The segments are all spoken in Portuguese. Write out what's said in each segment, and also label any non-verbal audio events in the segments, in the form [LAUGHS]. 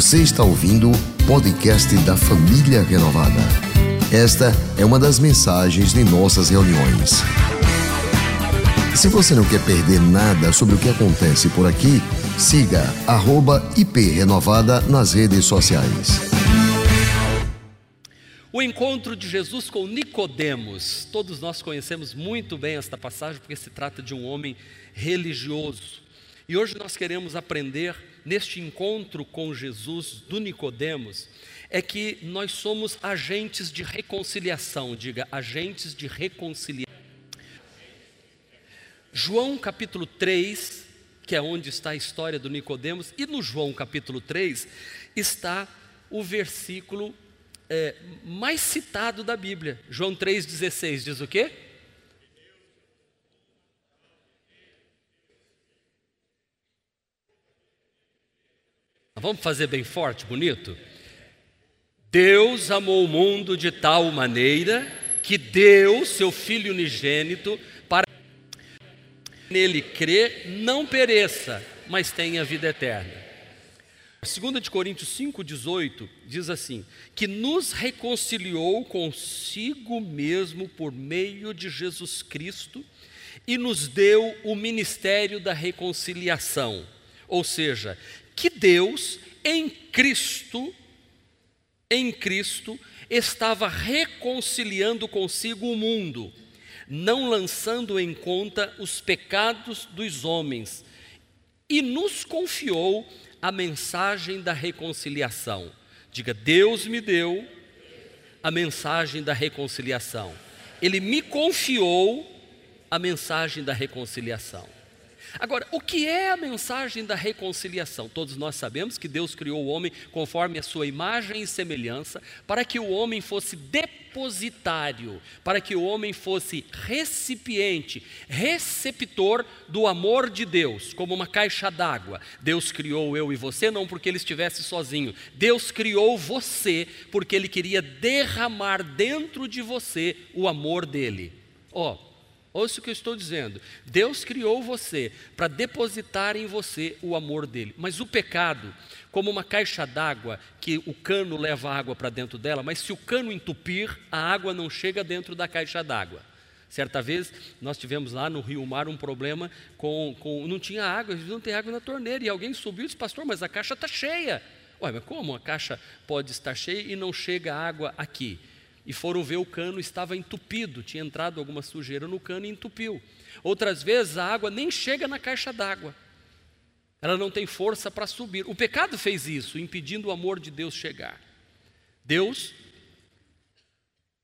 Você está ouvindo o podcast da Família Renovada. Esta é uma das mensagens de nossas reuniões. Se você não quer perder nada sobre o que acontece por aqui, siga @iprenovada nas redes sociais. O encontro de Jesus com Nicodemos. Todos nós conhecemos muito bem esta passagem porque se trata de um homem religioso. E hoje nós queremos aprender neste encontro com Jesus do Nicodemos é que nós somos agentes de reconciliação, diga, agentes de reconciliação. João capítulo 3, que é onde está a história do Nicodemos, e no João capítulo 3 está o versículo é, mais citado da Bíblia. João 3,16 diz o quê? Vamos fazer bem forte, bonito? Deus amou o mundo de tal maneira que deu seu Filho unigênito para que nele crê, não pereça, mas tenha vida eterna. 2 de Coríntios 5,18 diz assim: que nos reconciliou consigo mesmo por meio de Jesus Cristo e nos deu o ministério da reconciliação. Ou seja, que Deus em Cristo, em Cristo, estava reconciliando consigo o mundo, não lançando em conta os pecados dos homens, e nos confiou a mensagem da reconciliação. Diga, Deus me deu a mensagem da reconciliação. Ele me confiou a mensagem da reconciliação. Agora, o que é a mensagem da reconciliação? Todos nós sabemos que Deus criou o homem conforme a sua imagem e semelhança, para que o homem fosse depositário, para que o homem fosse recipiente, receptor do amor de Deus, como uma caixa d'água. Deus criou eu e você não porque ele estivesse sozinho. Deus criou você porque ele queria derramar dentro de você o amor dele. Ó, oh, Ouça o que eu estou dizendo. Deus criou você para depositar em você o amor dele. Mas o pecado, como uma caixa d'água que o cano leva água para dentro dela, mas se o cano entupir, a água não chega dentro da caixa d'água. Certa vez nós tivemos lá no Rio Mar um problema com, com não tinha água, não tem água na torneira. E alguém subiu e disse, pastor, mas a caixa está cheia. Ué, mas como a caixa pode estar cheia e não chega água aqui? E foram ver o cano estava entupido, tinha entrado alguma sujeira no cano e entupiu. Outras vezes a água nem chega na caixa d'água. Ela não tem força para subir. O pecado fez isso, impedindo o amor de Deus chegar. Deus,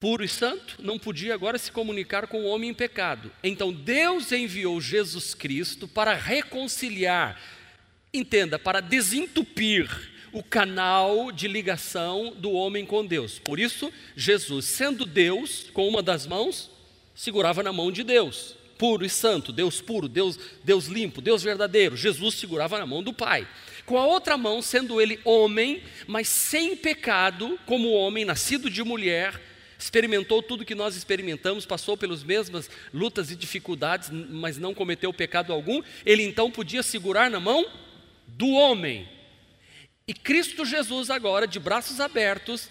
puro e santo, não podia agora se comunicar com o homem em pecado. Então Deus enviou Jesus Cristo para reconciliar, entenda, para desentupir o canal de ligação do homem com Deus. Por isso, Jesus, sendo Deus, com uma das mãos, segurava na mão de Deus, puro e santo, Deus puro, Deus, Deus limpo, Deus verdadeiro. Jesus segurava na mão do Pai. Com a outra mão, sendo ele homem, mas sem pecado, como homem, nascido de mulher, experimentou tudo que nós experimentamos, passou pelas mesmas lutas e dificuldades, mas não cometeu pecado algum, ele então podia segurar na mão do homem, e Cristo Jesus, agora, de braços abertos,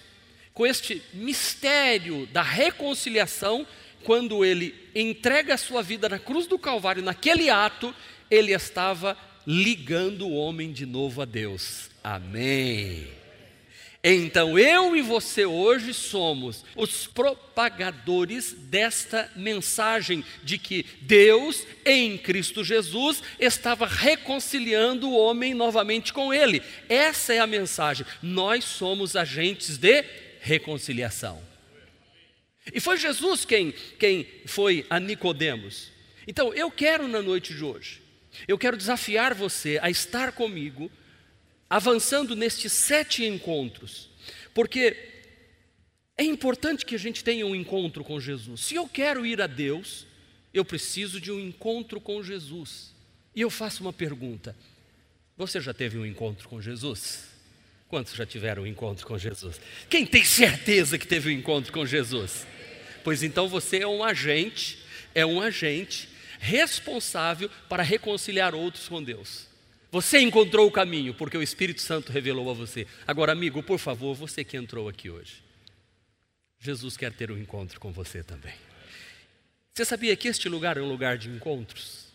com este mistério da reconciliação, quando ele entrega a sua vida na cruz do Calvário, naquele ato, ele estava ligando o homem de novo a Deus. Amém. Então eu e você hoje somos os propagadores desta mensagem de que Deus, em Cristo Jesus, estava reconciliando o homem novamente com Ele. Essa é a mensagem. Nós somos agentes de reconciliação. E foi Jesus quem, quem foi a Nicodemos. Então eu quero na noite de hoje, eu quero desafiar você a estar comigo avançando nestes sete encontros, porque é importante que a gente tenha um encontro com Jesus. Se eu quero ir a Deus, eu preciso de um encontro com Jesus. E eu faço uma pergunta: você já teve um encontro com Jesus? Quantos já tiveram um encontro com Jesus? Quem tem certeza que teve um encontro com Jesus? Pois então você é um agente, é um agente responsável para reconciliar outros com Deus. Você encontrou o caminho porque o Espírito Santo revelou a você. Agora, amigo, por favor, você que entrou aqui hoje, Jesus quer ter um encontro com você também. Você sabia que este lugar é um lugar de encontros?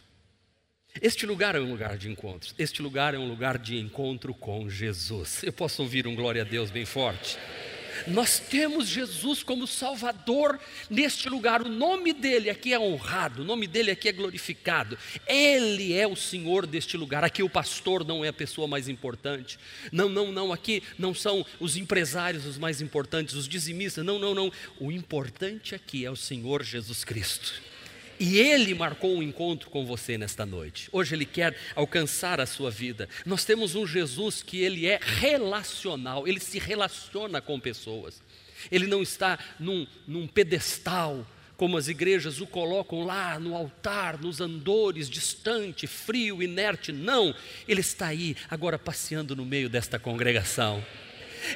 Este lugar é um lugar de encontros. Este lugar é um lugar de encontro com Jesus. Eu posso ouvir um glória a Deus bem forte? Nós temos Jesus como Salvador neste lugar. O nome dele aqui é honrado, o nome dele aqui é glorificado. Ele é o Senhor deste lugar. Aqui o pastor não é a pessoa mais importante. Não, não, não. Aqui não são os empresários os mais importantes, os dizimistas. Não, não, não. O importante aqui é o Senhor Jesus Cristo. E Ele marcou um encontro com você nesta noite. Hoje Ele quer alcançar a sua vida. Nós temos um Jesus que Ele é relacional, Ele se relaciona com pessoas. Ele não está num, num pedestal, como as igrejas o colocam lá no altar, nos andores, distante, frio, inerte. Não, Ele está aí, agora passeando no meio desta congregação.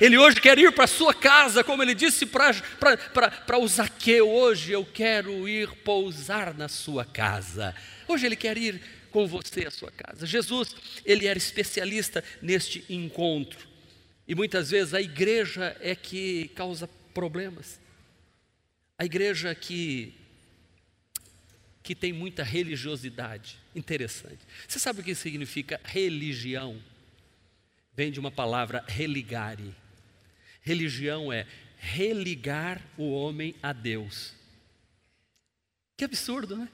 Ele hoje quer ir para a sua casa, como ele disse para o Zaqueu: hoje eu quero ir pousar na sua casa. Hoje ele quer ir com você à sua casa. Jesus, ele era especialista neste encontro. E muitas vezes a igreja é que causa problemas. A igreja que que tem muita religiosidade. Interessante. Você sabe o que significa religião? Vem de uma palavra religare. Religião é religar o homem a Deus. Que absurdo, né?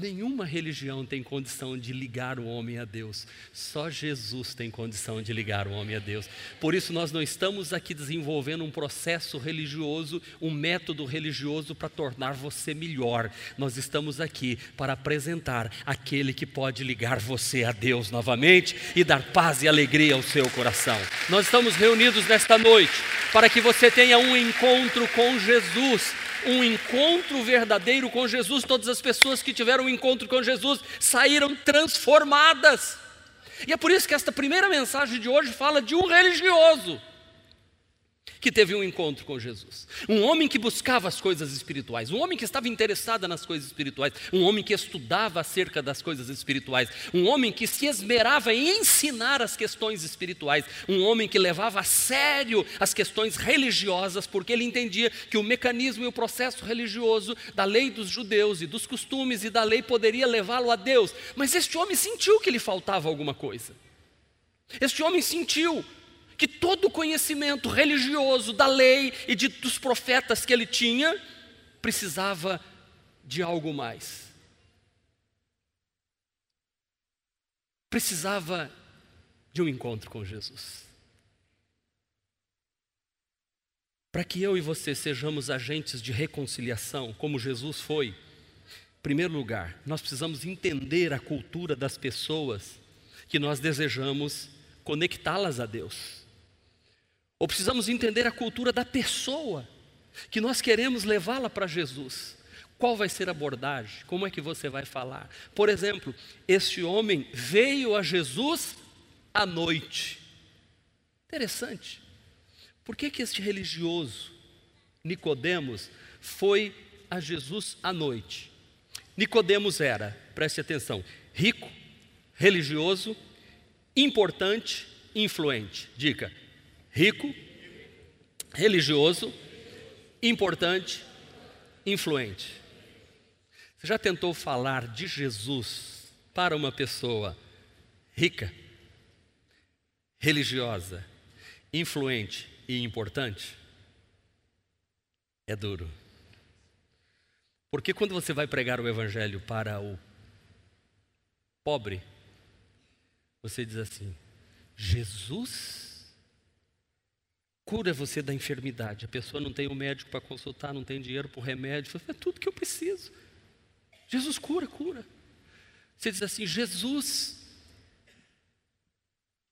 Nenhuma religião tem condição de ligar o homem a Deus, só Jesus tem condição de ligar o homem a Deus. Por isso, nós não estamos aqui desenvolvendo um processo religioso, um método religioso para tornar você melhor. Nós estamos aqui para apresentar aquele que pode ligar você a Deus novamente e dar paz e alegria ao seu coração. Nós estamos reunidos nesta noite para que você tenha um encontro com Jesus um encontro verdadeiro com Jesus. Todas as pessoas que tiveram um encontro com Jesus saíram transformadas. E é por isso que esta primeira mensagem de hoje fala de um religioso que teve um encontro com Jesus. Um homem que buscava as coisas espirituais, um homem que estava interessado nas coisas espirituais, um homem que estudava acerca das coisas espirituais, um homem que se esmerava em ensinar as questões espirituais, um homem que levava a sério as questões religiosas, porque ele entendia que o mecanismo e o processo religioso da lei dos judeus e dos costumes e da lei poderia levá-lo a Deus. Mas este homem sentiu que lhe faltava alguma coisa. Este homem sentiu que todo o conhecimento religioso da lei e de, dos profetas que ele tinha precisava de algo mais. Precisava de um encontro com Jesus. Para que eu e você sejamos agentes de reconciliação, como Jesus foi, em primeiro lugar, nós precisamos entender a cultura das pessoas que nós desejamos conectá-las a Deus. Ou precisamos entender a cultura da pessoa que nós queremos levá-la para Jesus. Qual vai ser a abordagem? Como é que você vai falar? Por exemplo, este homem veio a Jesus à noite. Interessante. Por que, que este religioso, Nicodemos, foi a Jesus à noite? Nicodemos era, preste atenção, rico, religioso, importante, influente. Dica: rico, religioso, importante, influente. Você já tentou falar de Jesus para uma pessoa rica, religiosa, influente e importante? É duro. Porque quando você vai pregar o Evangelho para o pobre, você diz assim: Jesus cura você da enfermidade. A pessoa não tem um médico para consultar, não tem dinheiro para o remédio. É tudo que eu preciso. Jesus cura, cura. Você diz assim: Jesus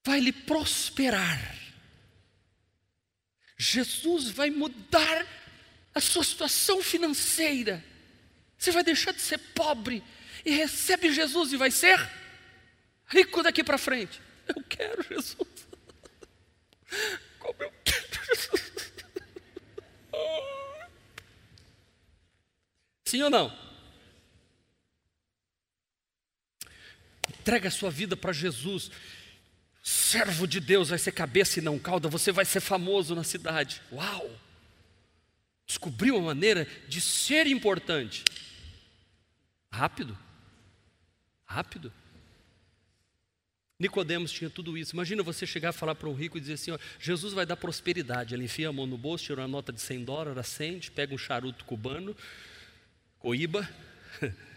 vai lhe prosperar. Jesus vai mudar a sua situação financeira. Você vai deixar de ser pobre e recebe Jesus e vai ser rico daqui para frente. Eu quero Jesus. Como eu Sim ou não? entrega a sua vida para Jesus. Servo de Deus vai ser cabeça e não cauda, você vai ser famoso na cidade. Uau! Descobriu uma maneira de ser importante. Rápido. Rápido. Nicodemos tinha tudo isso. Imagina você chegar a falar para um rico e dizer assim: ó, Jesus vai dar prosperidade. Ele enfia a mão no bolso, tira uma nota de 100 dólares, acende, pega um charuto cubano, coíba. [LAUGHS]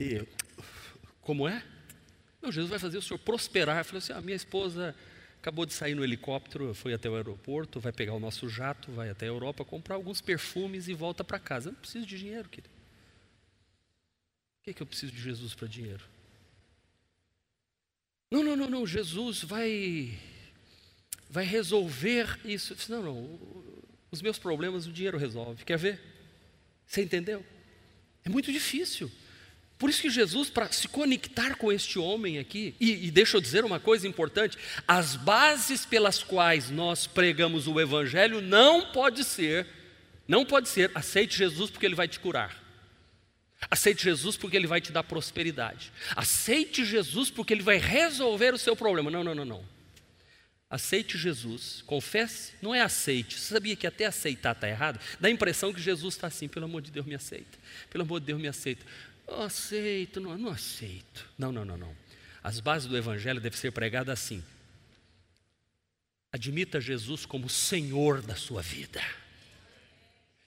E como é? Não, Jesus vai fazer o senhor prosperar. Ele falou assim: a ah, minha esposa acabou de sair no helicóptero, foi até o aeroporto, vai pegar o nosso jato, vai até a Europa, comprar alguns perfumes e volta para casa. Eu não preciso de dinheiro, querido. Por que, é que eu preciso de Jesus para dinheiro? Não, não, não, não, Jesus vai vai resolver isso. Não, não, os meus problemas o dinheiro resolve. Quer ver? Você entendeu? É muito difícil. Por isso que Jesus, para se conectar com este homem aqui, e, e deixa eu dizer uma coisa importante: as bases pelas quais nós pregamos o Evangelho não pode ser, não pode ser, aceite Jesus porque Ele vai te curar. Aceite Jesus porque Ele vai te dar prosperidade. Aceite Jesus porque Ele vai resolver o seu problema. Não, não, não, não. Aceite Jesus, confesse, não é aceite. Você sabia que até aceitar está errado? Dá a impressão que Jesus está assim, pelo amor de Deus, me aceita. Pelo amor de Deus, me aceita. Eu aceito, não, não aceito. Não, não, não, não. As bases do Evangelho devem ser pregadas assim. Admita Jesus como Senhor da sua vida.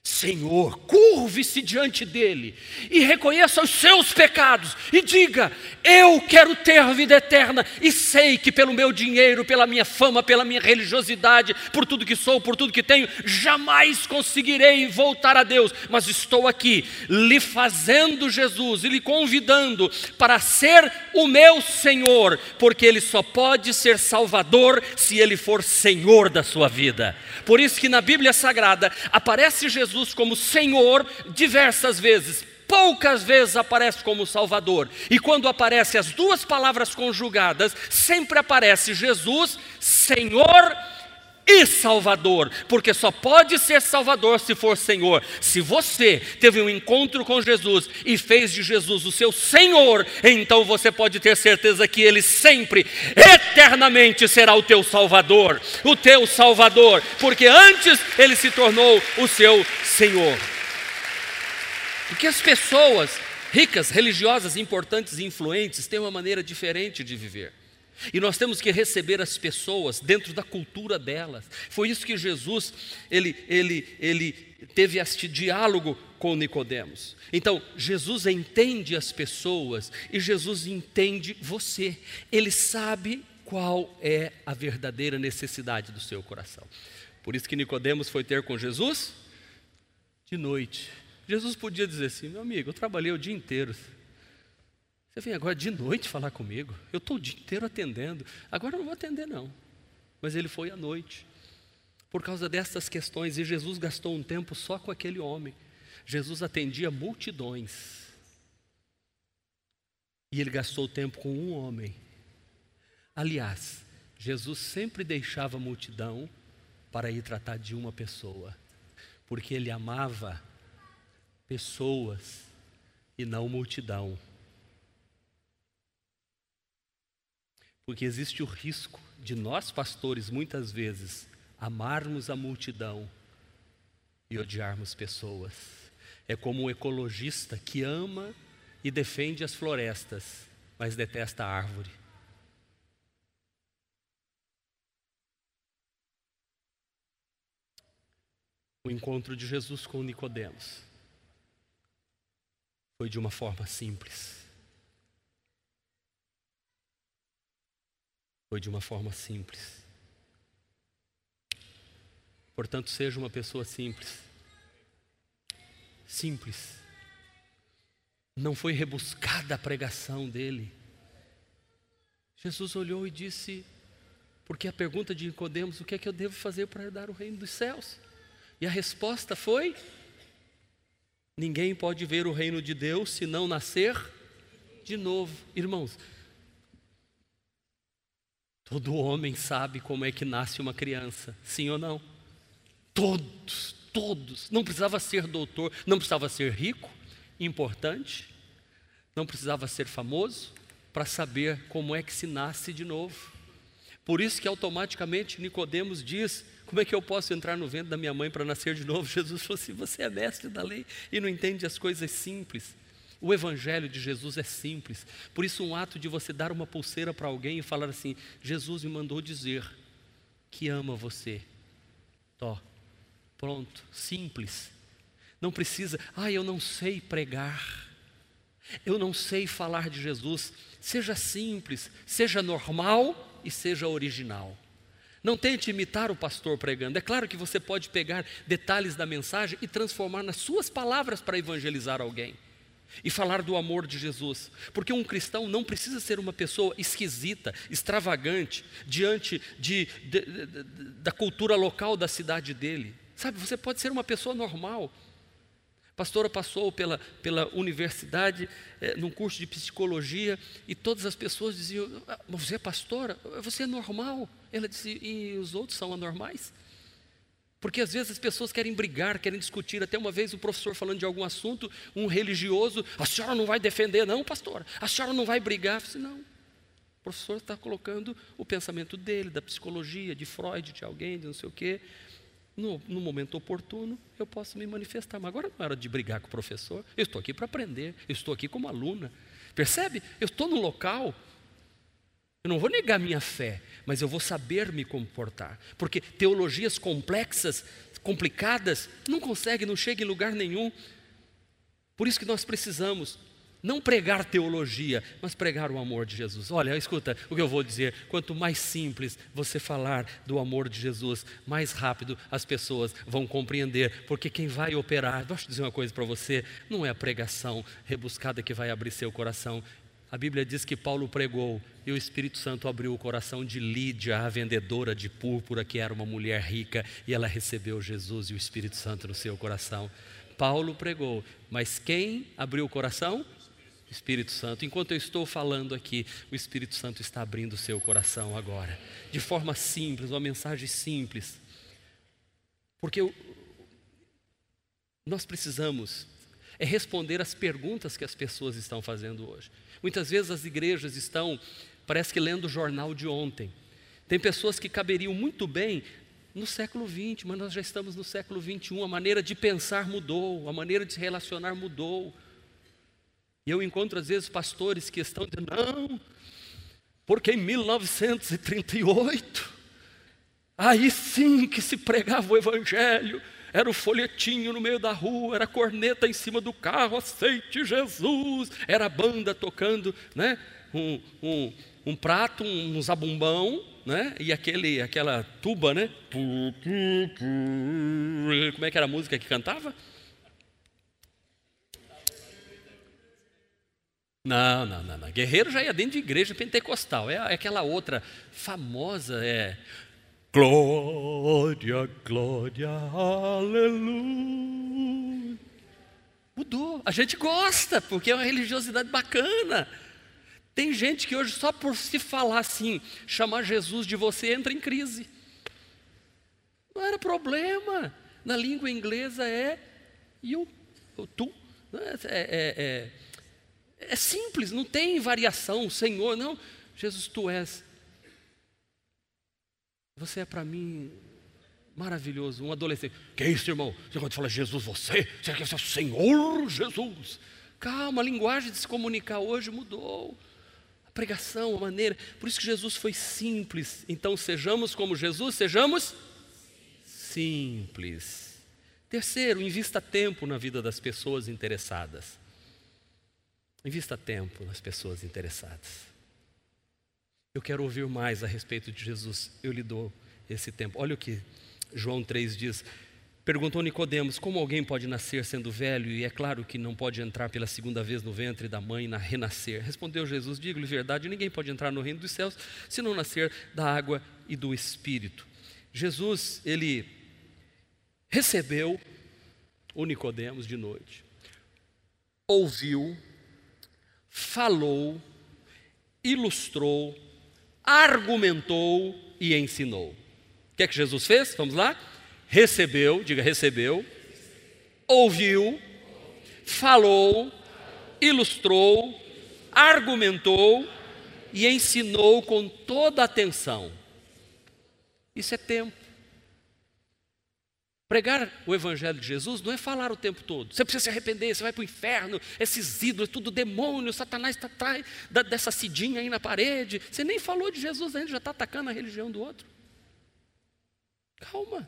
Senhor, curve-se diante dele e reconheça os seus pecados e diga: Eu quero ter vida eterna e sei que pelo meu dinheiro, pela minha fama, pela minha religiosidade, por tudo que sou, por tudo que tenho, jamais conseguirei voltar a Deus, mas estou aqui lhe fazendo Jesus e lhe convidando para ser o meu Senhor, porque ele só pode ser Salvador se ele for Senhor da sua vida. Por isso que na Bíblia Sagrada aparece Jesus como Senhor diversas vezes, poucas vezes aparece como Salvador. E quando aparecem as duas palavras conjugadas, sempre aparece Jesus, Senhor e Salvador, porque só pode ser Salvador se for Senhor. Se você teve um encontro com Jesus e fez de Jesus o seu Senhor, então você pode ter certeza que Ele sempre, eternamente será o teu Salvador, o teu Salvador, porque antes Ele se tornou o seu Senhor. Porque as pessoas ricas, religiosas, importantes e influentes têm uma maneira diferente de viver. E nós temos que receber as pessoas dentro da cultura delas. Foi isso que Jesus ele, ele, ele teve este diálogo com Nicodemos. Então, Jesus entende as pessoas e Jesus entende você. Ele sabe qual é a verdadeira necessidade do seu coração. Por isso que Nicodemos foi ter com Jesus de noite. Jesus podia dizer assim: "Meu amigo, eu trabalhei o dia inteiro. Você vem agora de noite falar comigo? Eu estou o dia inteiro atendendo. Agora eu não vou atender, não. Mas ele foi à noite. Por causa dessas questões, e Jesus gastou um tempo só com aquele homem. Jesus atendia multidões. E ele gastou tempo com um homem. Aliás, Jesus sempre deixava a multidão para ir tratar de uma pessoa, porque ele amava pessoas e não multidão. Porque existe o risco de nós, pastores, muitas vezes, amarmos a multidão e odiarmos pessoas. É como um ecologista que ama e defende as florestas, mas detesta a árvore. O encontro de Jesus com Nicodemos foi de uma forma simples. Foi de uma forma simples. Portanto, seja uma pessoa simples. Simples. Não foi rebuscada a pregação dele. Jesus olhou e disse, porque a pergunta de Nicodemos, o que é que eu devo fazer para herdar o reino dos céus? E a resposta foi: ninguém pode ver o reino de Deus se não nascer de novo. Irmãos, Todo homem sabe como é que nasce uma criança, sim ou não? Todos, todos. Não precisava ser doutor, não precisava ser rico, importante, não precisava ser famoso para saber como é que se nasce de novo. Por isso que automaticamente Nicodemos diz: como é que eu posso entrar no ventre da minha mãe para nascer de novo? [LAUGHS] Jesus falou assim: você é mestre da lei e não entende as coisas simples. O evangelho de Jesus é simples. Por isso, um ato de você dar uma pulseira para alguém e falar assim: Jesus me mandou dizer que ama você. Tó, pronto, simples. Não precisa, ah, eu não sei pregar. Eu não sei falar de Jesus. Seja simples, seja normal e seja original. Não tente imitar o pastor pregando. É claro que você pode pegar detalhes da mensagem e transformar nas suas palavras para evangelizar alguém e falar do amor de Jesus, porque um cristão não precisa ser uma pessoa esquisita, extravagante, diante de, de, de, da cultura local da cidade dele. Sabe, você pode ser uma pessoa normal. A pastora passou pela, pela universidade, é, num curso de psicologia, e todas as pessoas diziam: ah, Você é pastora? Você é normal. Ela disse: E os outros são anormais? Porque às vezes as pessoas querem brigar, querem discutir. Até uma vez o professor falando de algum assunto, um religioso, a senhora não vai defender, não, pastor, a senhora não vai brigar. Eu disse, não. O professor está colocando o pensamento dele, da psicologia, de Freud, de alguém, de não sei o quê. No, no momento oportuno, eu posso me manifestar. Mas agora não era de brigar com o professor. Eu estou aqui para aprender, eu estou aqui como aluna. Percebe? Eu estou no local eu não vou negar minha fé, mas eu vou saber me comportar. Porque teologias complexas, complicadas, não conseguem, não chegam em lugar nenhum. Por isso que nós precisamos não pregar teologia, mas pregar o amor de Jesus. Olha, escuta o que eu vou dizer: quanto mais simples você falar do amor de Jesus, mais rápido as pessoas vão compreender, porque quem vai operar, deixa eu dizer uma coisa para você: não é a pregação rebuscada que vai abrir seu coração, a Bíblia diz que Paulo pregou e o Espírito Santo abriu o coração de Lídia, a vendedora de púrpura, que era uma mulher rica, e ela recebeu Jesus e o Espírito Santo no seu coração. Paulo pregou, mas quem abriu o coração? Espírito Santo. Enquanto eu estou falando aqui, o Espírito Santo está abrindo o seu coração agora, de forma simples, uma mensagem simples. Porque nós precisamos é responder às perguntas que as pessoas estão fazendo hoje. Muitas vezes as igrejas estão, parece que lendo o jornal de ontem. Tem pessoas que caberiam muito bem no século XX, mas nós já estamos no século XXI. A maneira de pensar mudou, a maneira de se relacionar mudou. E eu encontro às vezes pastores que estão dizendo: não, porque em 1938, aí sim que se pregava o Evangelho era o folhetinho no meio da rua, era a corneta em cima do carro, aceite Jesus, era a banda tocando, né? Um, um, um prato, um zabumbão, né? E aquele, aquela tuba, né? Como é que era a música que cantava? Não, não, não, não. Guerreiro já ia dentro de igreja pentecostal. É, é aquela outra famosa, é Glória, glória, aleluia. Mudou. A gente gosta, porque é uma religiosidade bacana. Tem gente que hoje, só por se falar assim, chamar Jesus de você, entra em crise. Não era problema. Na língua inglesa é you, tu. É, é, é, é simples, não tem variação. Senhor, não. Jesus, tu és você é para mim maravilhoso, um adolescente. Que é isso, irmão? Você quando fala Jesus, você, você quer ser o Senhor Jesus. Calma, a linguagem de se comunicar hoje mudou. A pregação, a maneira. Por isso que Jesus foi simples. Então sejamos como Jesus, sejamos simples. Terceiro, invista tempo na vida das pessoas interessadas. Invista tempo nas pessoas interessadas. Eu quero ouvir mais a respeito de Jesus. Eu lhe dou esse tempo. Olha o que João 3 diz. Perguntou Nicodemos: Como alguém pode nascer sendo velho e é claro que não pode entrar pela segunda vez no ventre da mãe na renascer? Respondeu Jesus: Digo-lhe verdade, ninguém pode entrar no reino dos céus se não nascer da água e do espírito. Jesus, ele recebeu o Nicodemos de noite. Ouviu, falou, ilustrou, argumentou e ensinou. O que é que Jesus fez? Vamos lá? Recebeu, diga recebeu, ouviu, falou, ilustrou argumentou e ensinou com toda atenção. Isso é tempo. Pregar o Evangelho de Jesus não é falar o tempo todo. Você precisa se arrepender, você vai para o inferno, esses ídolos, tudo demônio, Satanás está atrás dessa cidinha aí na parede. Você nem falou de Jesus ainda, já está atacando a religião do outro. Calma.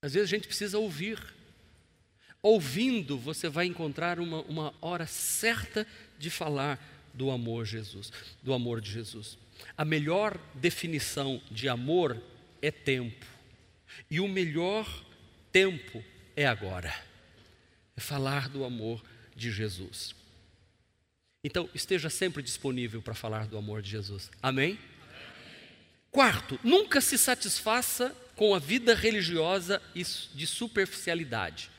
Às vezes a gente precisa ouvir. Ouvindo, você vai encontrar uma, uma hora certa de falar do amor Jesus, do amor de Jesus. A melhor definição de amor é tempo. E o melhor tempo é agora. É falar do amor de Jesus. Então, esteja sempre disponível para falar do amor de Jesus. Amém? Quarto, nunca se satisfaça com a vida religiosa de superficialidade.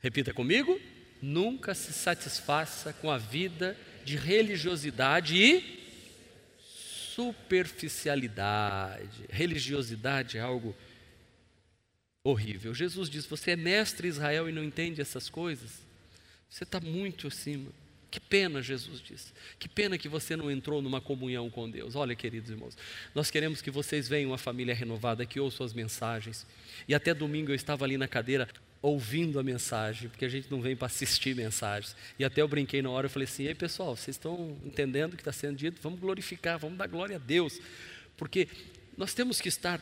Repita comigo: nunca se satisfaça com a vida de religiosidade e superficialidade. Religiosidade é algo horrível. Jesus diz: Você é mestre Israel e não entende essas coisas? Você está muito acima. Que pena, Jesus disse. Que pena que você não entrou numa comunhão com Deus. Olha, queridos irmãos, nós queremos que vocês venham uma família renovada, que ouçam as mensagens. E até domingo eu estava ali na cadeira ouvindo a mensagem, porque a gente não vem para assistir mensagens. E até eu brinquei na hora, eu falei assim: ei pessoal, vocês estão entendendo o que está sendo dito? Vamos glorificar, vamos dar glória a Deus. Porque nós temos que estar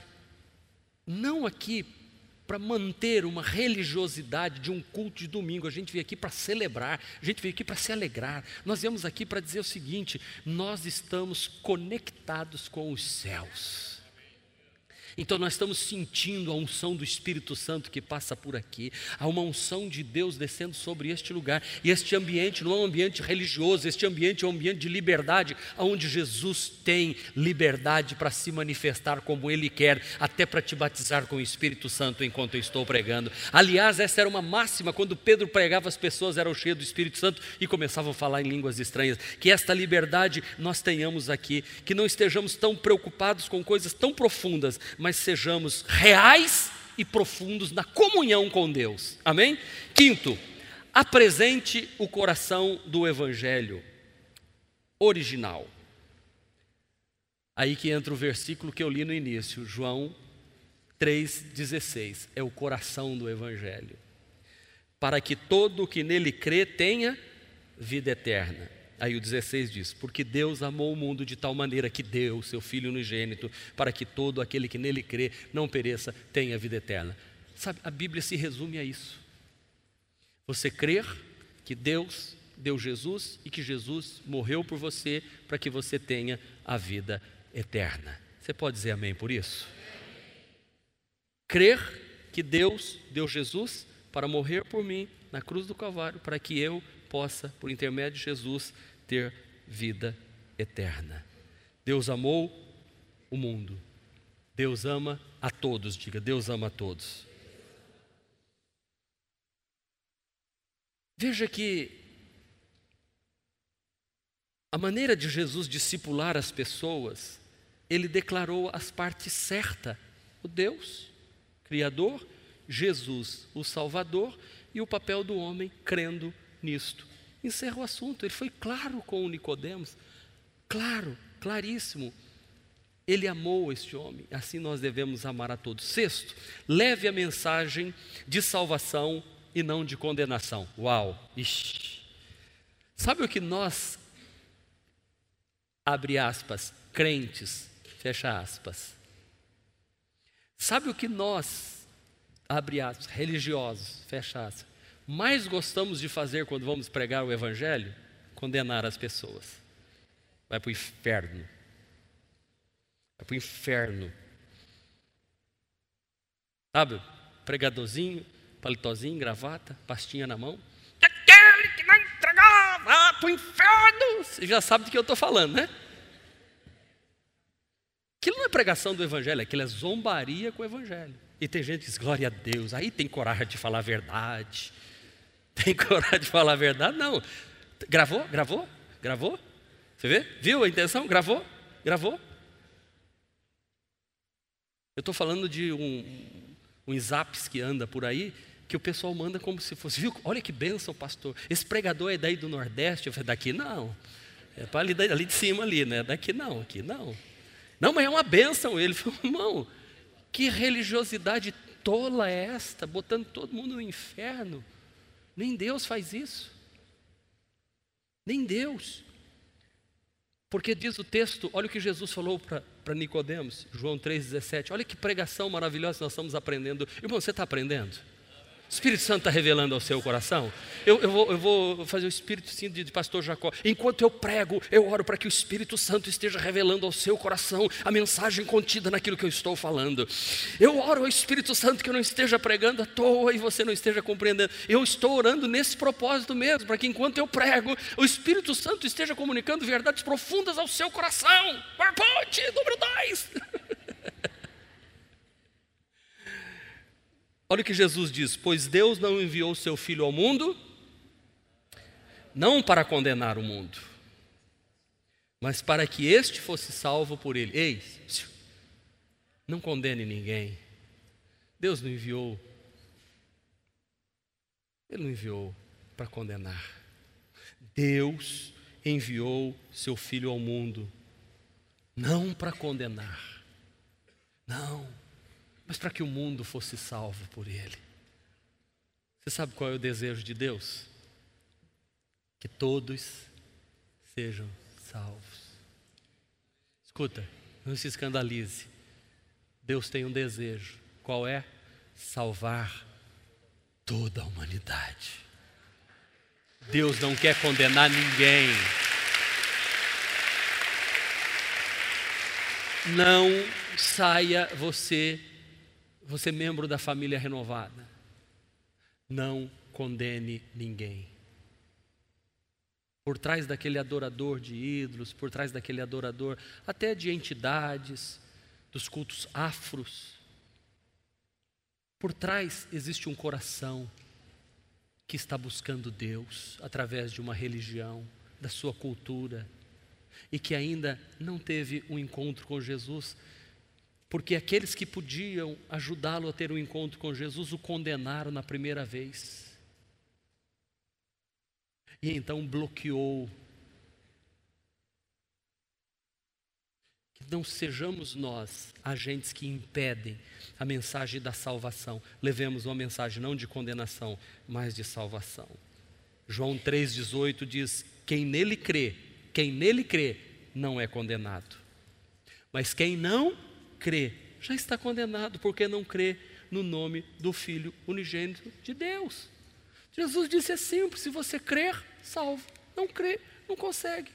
não aqui para manter uma religiosidade de um culto de domingo. A gente veio aqui para celebrar, a gente veio aqui para se alegrar. Nós viemos aqui para dizer o seguinte: nós estamos conectados com os céus. Então nós estamos sentindo a unção do Espírito Santo que passa por aqui, há uma unção de Deus descendo sobre este lugar. E este ambiente não é um ambiente religioso, este ambiente é um ambiente de liberdade, onde Jesus tem liberdade para se manifestar como Ele quer, até para te batizar com o Espírito Santo enquanto eu estou pregando. Aliás, essa era uma máxima quando Pedro pregava, as pessoas eram cheias do Espírito Santo e começavam a falar em línguas estranhas. Que esta liberdade nós tenhamos aqui, que não estejamos tão preocupados com coisas tão profundas, mas mas sejamos reais e profundos na comunhão com Deus. Amém? Quinto, apresente o coração do Evangelho original. Aí que entra o versículo que eu li no início, João 3,16. É o coração do Evangelho. Para que todo o que nele crê tenha vida eterna. Aí o 16 diz: Porque Deus amou o mundo de tal maneira que deu seu Filho unigênito, para que todo aquele que nele crê não pereça, tenha vida eterna. Sabe, a Bíblia se resume a isso. Você crer que Deus deu Jesus e que Jesus morreu por você para que você tenha a vida eterna. Você pode dizer amém por isso? Crer que Deus deu Jesus para morrer por mim na cruz do Calvário, para que eu possa, por intermédio de Jesus, ter vida eterna. Deus amou o mundo. Deus ama a todos, diga, Deus ama a todos. Veja que a maneira de Jesus discipular as pessoas, ele declarou as partes certas: o Deus, Criador, Jesus, o Salvador, e o papel do homem crendo nisto encerra o assunto. Ele foi claro com o Nicodemos, claro, claríssimo. Ele amou este homem, assim nós devemos amar a todos. Sexto, leve a mensagem de salvação e não de condenação. Uau! Ixi. Sabe o que nós, abre aspas, crentes, fecha aspas. Sabe o que nós, abre aspas, religiosos, fecha aspas, mais gostamos de fazer quando vamos pregar o Evangelho? Condenar as pessoas. Vai para o inferno. Vai para o inferno. Sabe? Pregadorzinho, palitozinho, gravata, pastinha na mão. Aquele que não entregar, vai para o inferno. Você já sabe do que eu estou falando, né? Aquilo não é pregação do Evangelho, aquilo é zombaria com o Evangelho. E tem gente que diz, glória a Deus, aí tem coragem de falar a verdade. Tem [LAUGHS] coragem de falar a verdade? Não. Gravou? Gravou? Gravou? Você vê? Viu a intenção? Gravou? Gravou? Eu estou falando de um, um Zaps que anda por aí, que o pessoal manda como se fosse, viu? Olha que benção, pastor. Esse pregador é daí do Nordeste. Eu falei, daqui não. É para ali, ali de cima ali, né? Daqui não, aqui não. Não, mas é uma benção. Ele [LAUGHS] falou, irmão, que religiosidade tola é esta, botando todo mundo no inferno. Nem Deus faz isso. Nem Deus. Porque diz o texto, olha o que Jesus falou para Nicodemos, João 3,17. Olha que pregação maravilhosa nós estamos aprendendo. Irmão, você está aprendendo? O Espírito Santo está revelando ao seu coração. Eu, eu, vou, eu vou, fazer o Espírito Santo de, de pastor Jacó. Enquanto eu prego, eu oro para que o Espírito Santo esteja revelando ao seu coração a mensagem contida naquilo que eu estou falando. Eu oro ao Espírito Santo que eu não esteja pregando à toa e você não esteja compreendendo. Eu estou orando nesse propósito mesmo, para que enquanto eu prego, o Espírito Santo esteja comunicando verdades profundas ao seu coração. PowerPoint, número 2. [LAUGHS] Olha o que Jesus diz: Pois Deus não enviou seu Filho ao mundo, não para condenar o mundo, mas para que este fosse salvo por ele. Ei, não condene ninguém. Deus não enviou. Ele não enviou para condenar. Deus enviou seu Filho ao mundo, não para condenar. Não mas para que o mundo fosse salvo por ele. Você sabe qual é o desejo de Deus? Que todos sejam salvos. Escuta, não se escandalize. Deus tem um desejo. Qual é? Salvar toda a humanidade. Deus não quer condenar ninguém. Não saia você você é membro da família renovada, não condene ninguém. Por trás daquele adorador de ídolos, por trás daquele adorador até de entidades, dos cultos afros, por trás existe um coração que está buscando Deus através de uma religião, da sua cultura, e que ainda não teve um encontro com Jesus porque aqueles que podiam ajudá-lo a ter um encontro com Jesus o condenaram na primeira vez. E então bloqueou. Que não sejamos nós agentes que impedem a mensagem da salvação. Levemos uma mensagem não de condenação, mas de salvação. João 3,18 diz: Quem nele crê, quem nele crê, não é condenado. Mas quem não crê, já está condenado, porque não crê no nome do Filho unigênito de Deus. Jesus disse: é simples, se você crer, salvo. Não crê, não consegue.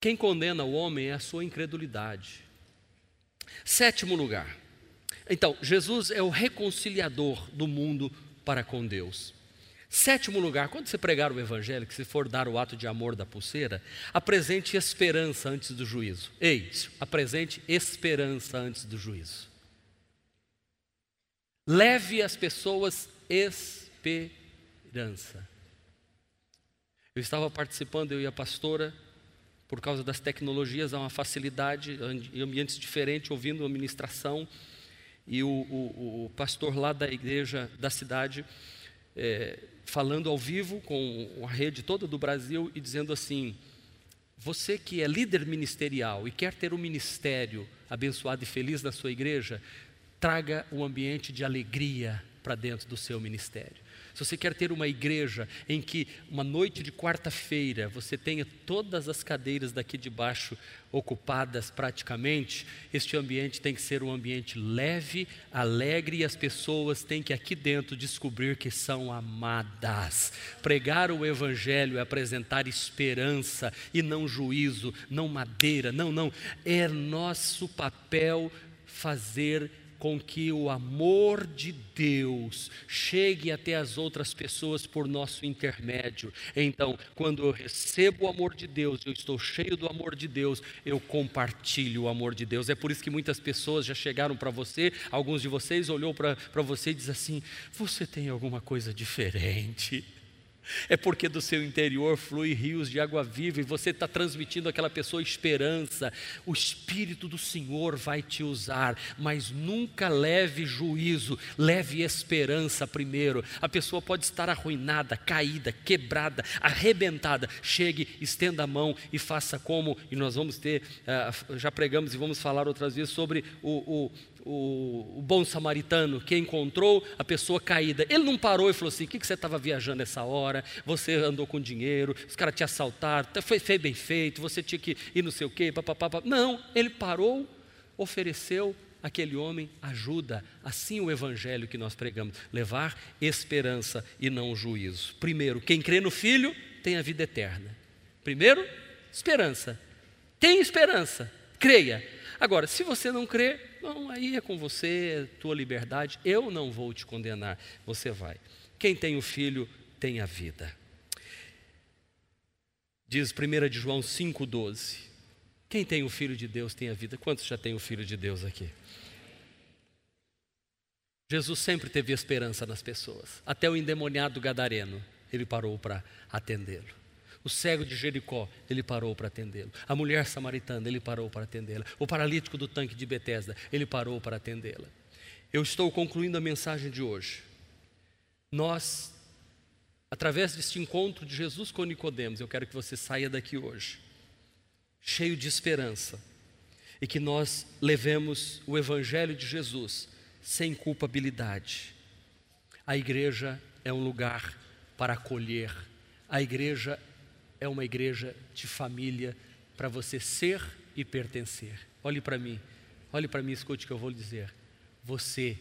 Quem condena o homem é a sua incredulidade. Sétimo lugar. Então, Jesus é o reconciliador do mundo para com Deus. Sétimo lugar, quando você pregar o Evangelho, que se for dar o ato de amor da pulseira, apresente esperança antes do juízo. Ei, apresente esperança antes do juízo. Leve as pessoas esperança. Eu estava participando, eu e a pastora, por causa das tecnologias, há uma facilidade em ambientes diferentes, ouvindo a ministração, e o, o, o pastor lá da igreja da cidade é, falando ao vivo com a rede toda do Brasil e dizendo assim: você que é líder ministerial e quer ter um ministério abençoado e feliz na sua igreja, traga um ambiente de alegria para dentro do seu ministério. Se você quer ter uma igreja em que uma noite de quarta-feira você tenha todas as cadeiras daqui de baixo ocupadas praticamente, este ambiente tem que ser um ambiente leve, alegre e as pessoas têm que aqui dentro descobrir que são amadas. Pregar o evangelho é apresentar esperança e não juízo, não madeira, não, não. É nosso papel fazer com que o amor de Deus chegue até as outras pessoas por nosso intermédio. Então, quando eu recebo o amor de Deus, eu estou cheio do amor de Deus, eu compartilho o amor de Deus. É por isso que muitas pessoas já chegaram para você, alguns de vocês olhou para você e diz assim: "Você tem alguma coisa diferente?" É porque do seu interior flui rios de água viva e você está transmitindo àquela pessoa esperança. O Espírito do Senhor vai te usar, mas nunca leve juízo, leve esperança primeiro. A pessoa pode estar arruinada, caída, quebrada, arrebentada. Chegue, estenda a mão e faça como, e nós vamos ter, uh, já pregamos e vamos falar outras vezes sobre o, o o, o, bom samaritano que encontrou a pessoa caída. Ele não parou e falou assim: o que, que você estava viajando essa hora? Você andou com dinheiro, os caras te assaltaram, foi, foi bem feito, você tinha que ir não sei o quê. Papapá. Não, ele parou, ofereceu aquele homem ajuda. Assim o evangelho que nós pregamos, levar esperança e não juízo. Primeiro, quem crê no Filho tem a vida eterna. Primeiro, esperança. Tem esperança, creia. Agora, se você não crê, não, aí é com você, tua liberdade, eu não vou te condenar, você vai. Quem tem o filho tem a vida. Diz 1 de João 5,12. Quem tem o Filho de Deus tem a vida. Quantos já tem o Filho de Deus aqui? Jesus sempre teve esperança nas pessoas. Até o endemoniado gadareno, ele parou para atendê-lo. O cego de Jericó, ele parou para atendê-lo. A mulher samaritana, ele parou para atendê-la. O paralítico do tanque de Betesda, ele parou para atendê-la. Eu estou concluindo a mensagem de hoje. Nós, através deste encontro de Jesus com Nicodemos, eu quero que você saia daqui hoje cheio de esperança e que nós levemos o evangelho de Jesus sem culpabilidade. A igreja é um lugar para acolher. A igreja é uma igreja de família para você ser e pertencer. Olhe para mim, olhe para mim, escute o que eu vou lhe dizer. Você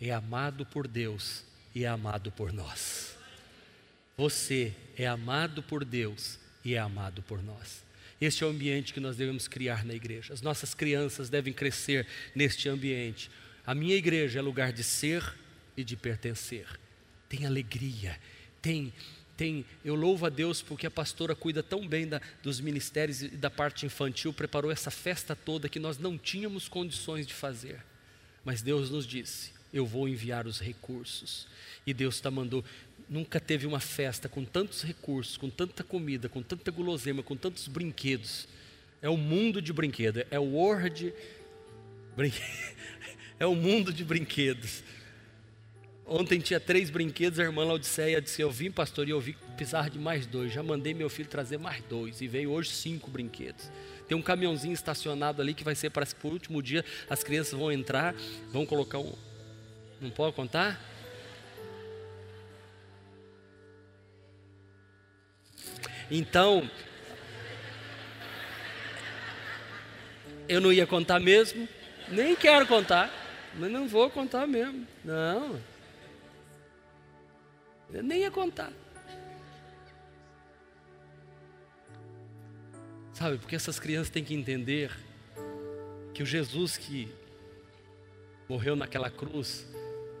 é amado por Deus e é amado por nós. Você é amado por Deus e é amado por nós. Este é o ambiente que nós devemos criar na igreja. As nossas crianças devem crescer neste ambiente. A minha igreja é lugar de ser e de pertencer. Tem alegria, tem tem, eu louvo a Deus porque a pastora cuida tão bem da, dos ministérios e da parte infantil, preparou essa festa toda que nós não tínhamos condições de fazer. Mas Deus nos disse: Eu vou enviar os recursos. E Deus está mandou. Nunca teve uma festa com tantos recursos, com tanta comida, com tanta guloseima, com tantos brinquedos. É o mundo de brinquedos, é o world. [LAUGHS] É o mundo de brinquedos. Ontem tinha três brinquedos, a irmã Laodiceia disse: Eu vim, pastor, e eu vi precisar de mais dois. Já mandei meu filho trazer mais dois. E veio hoje cinco brinquedos. Tem um caminhãozinho estacionado ali que vai ser para o último dia. As crianças vão entrar, vão colocar um. Não pode contar? Então, eu não ia contar mesmo, nem quero contar, mas não vou contar mesmo. Não. Eu nem ia contar. Sabe, porque essas crianças têm que entender que o Jesus que morreu naquela cruz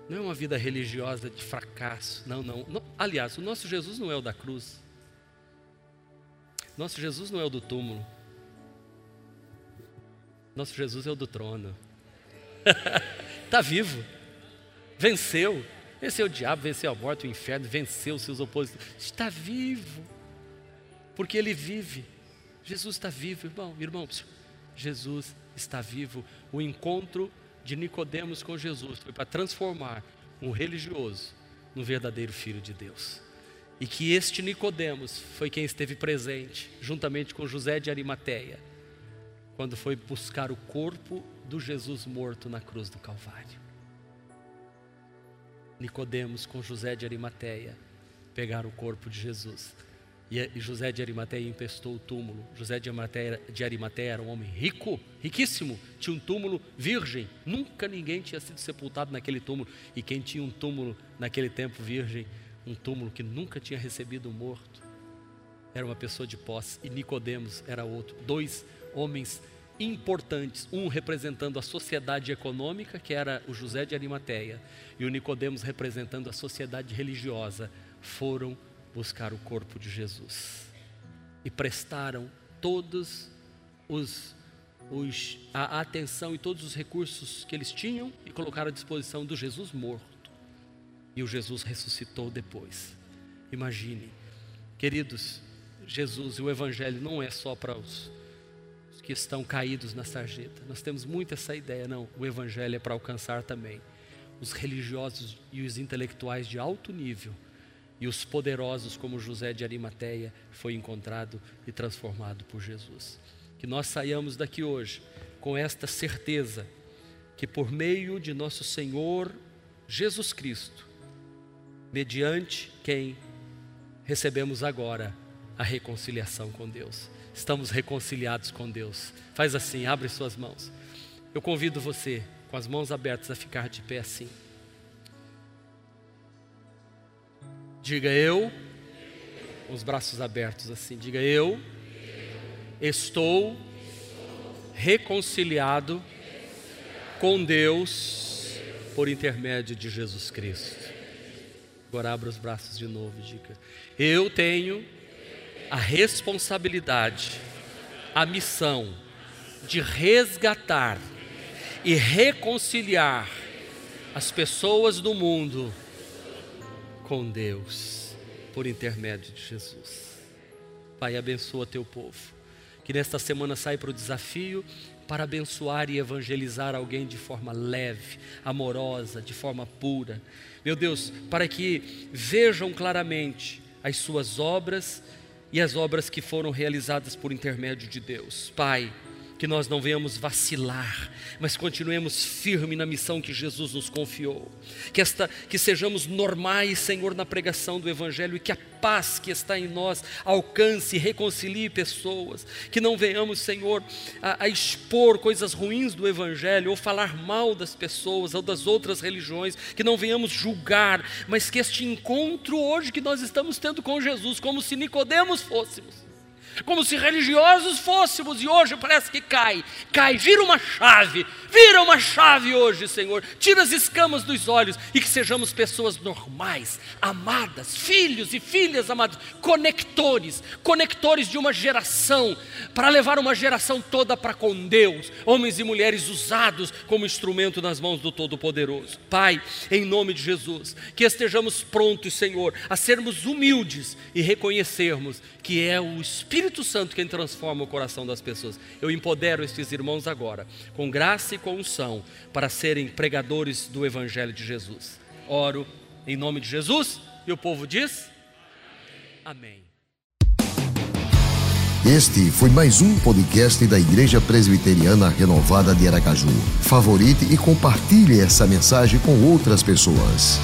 não é uma vida religiosa de fracasso. Não, não. não. Aliás, o nosso Jesus não é o da cruz. Nosso Jesus não é o do túmulo. Nosso Jesus é o do trono. Está [LAUGHS] vivo. Venceu. Venceu o diabo, venceu a morte, o inferno, venceu os seus opositores. Está vivo. Porque ele vive. Jesus está vivo, irmão, irmão. Jesus está vivo. O encontro de Nicodemos com Jesus foi para transformar um religioso no verdadeiro filho de Deus. E que este Nicodemos foi quem esteve presente, juntamente com José de Arimateia, quando foi buscar o corpo do Jesus morto na cruz do Calvário. Nicodemos com José de Arimateia pegaram o corpo de Jesus. E José de Arimateia empestou o túmulo. José de de Arimateia era um homem rico, riquíssimo, tinha um túmulo virgem. Nunca ninguém tinha sido sepultado naquele túmulo. E quem tinha um túmulo naquele tempo virgem, um túmulo que nunca tinha recebido um morto, era uma pessoa de posse. E Nicodemos era outro. Dois homens importantes, um representando a sociedade econômica, que era o José de Arimateia, e o Nicodemos representando a sociedade religiosa, foram buscar o corpo de Jesus e prestaram todos os, os a atenção e todos os recursos que eles tinham e colocaram à disposição do Jesus morto. E o Jesus ressuscitou depois. Imagine, Queridos, Jesus e o Evangelho não é só para os, os que estão caídos na sarjeta. Nós temos muito essa ideia, não. O Evangelho é para alcançar também os religiosos e os intelectuais de alto nível e os poderosos como José de Arimateia foi encontrado e transformado por Jesus. Que nós saiamos daqui hoje com esta certeza que por meio de nosso Senhor Jesus Cristo, mediante quem recebemos agora a reconciliação com Deus. Estamos reconciliados com Deus. Faz assim, abre suas mãos. Eu convido você, com as mãos abertas, a ficar de pé assim. Diga eu, com os braços abertos assim. Diga eu, estou reconciliado com Deus por intermédio de Jesus Cristo. Agora abra os braços de novo diga: Eu tenho a responsabilidade, a missão de resgatar e reconciliar as pessoas do mundo com Deus por intermédio de Jesus. Pai, abençoa teu povo. Que nesta semana saia para o desafio para abençoar e evangelizar alguém de forma leve, amorosa, de forma pura. Meu Deus, para que vejam claramente as suas obras e as obras que foram realizadas por intermédio de Deus. Pai, que nós não venhamos vacilar, mas continuemos firme na missão que Jesus nos confiou. Que esta que sejamos normais, Senhor, na pregação do evangelho e que a paz que está em nós alcance e reconcilie pessoas. Que não venhamos, Senhor, a, a expor coisas ruins do evangelho ou falar mal das pessoas ou das outras religiões, que não venhamos julgar, mas que este encontro hoje que nós estamos tendo com Jesus, como se Nicodemos fôssemos, como se religiosos fôssemos, e hoje parece que cai, cai, vira uma chave, vira uma chave hoje, Senhor, tira as escamas dos olhos e que sejamos pessoas normais, amadas, filhos e filhas amados, conectores, conectores de uma geração, para levar uma geração toda para com Deus, homens e mulheres usados como instrumento nas mãos do Todo-Poderoso. Pai, em nome de Jesus, que estejamos prontos, Senhor, a sermos humildes e reconhecermos que é o Espírito Santo quem transforma o coração das pessoas. Eu empodero estes irmãos agora, com graça e com unção, para serem pregadores do Evangelho de Jesus. Oro em nome de Jesus e o povo diz: Amém. Este foi mais um podcast da Igreja Presbiteriana Renovada de Aracaju. Favorite e compartilhe essa mensagem com outras pessoas.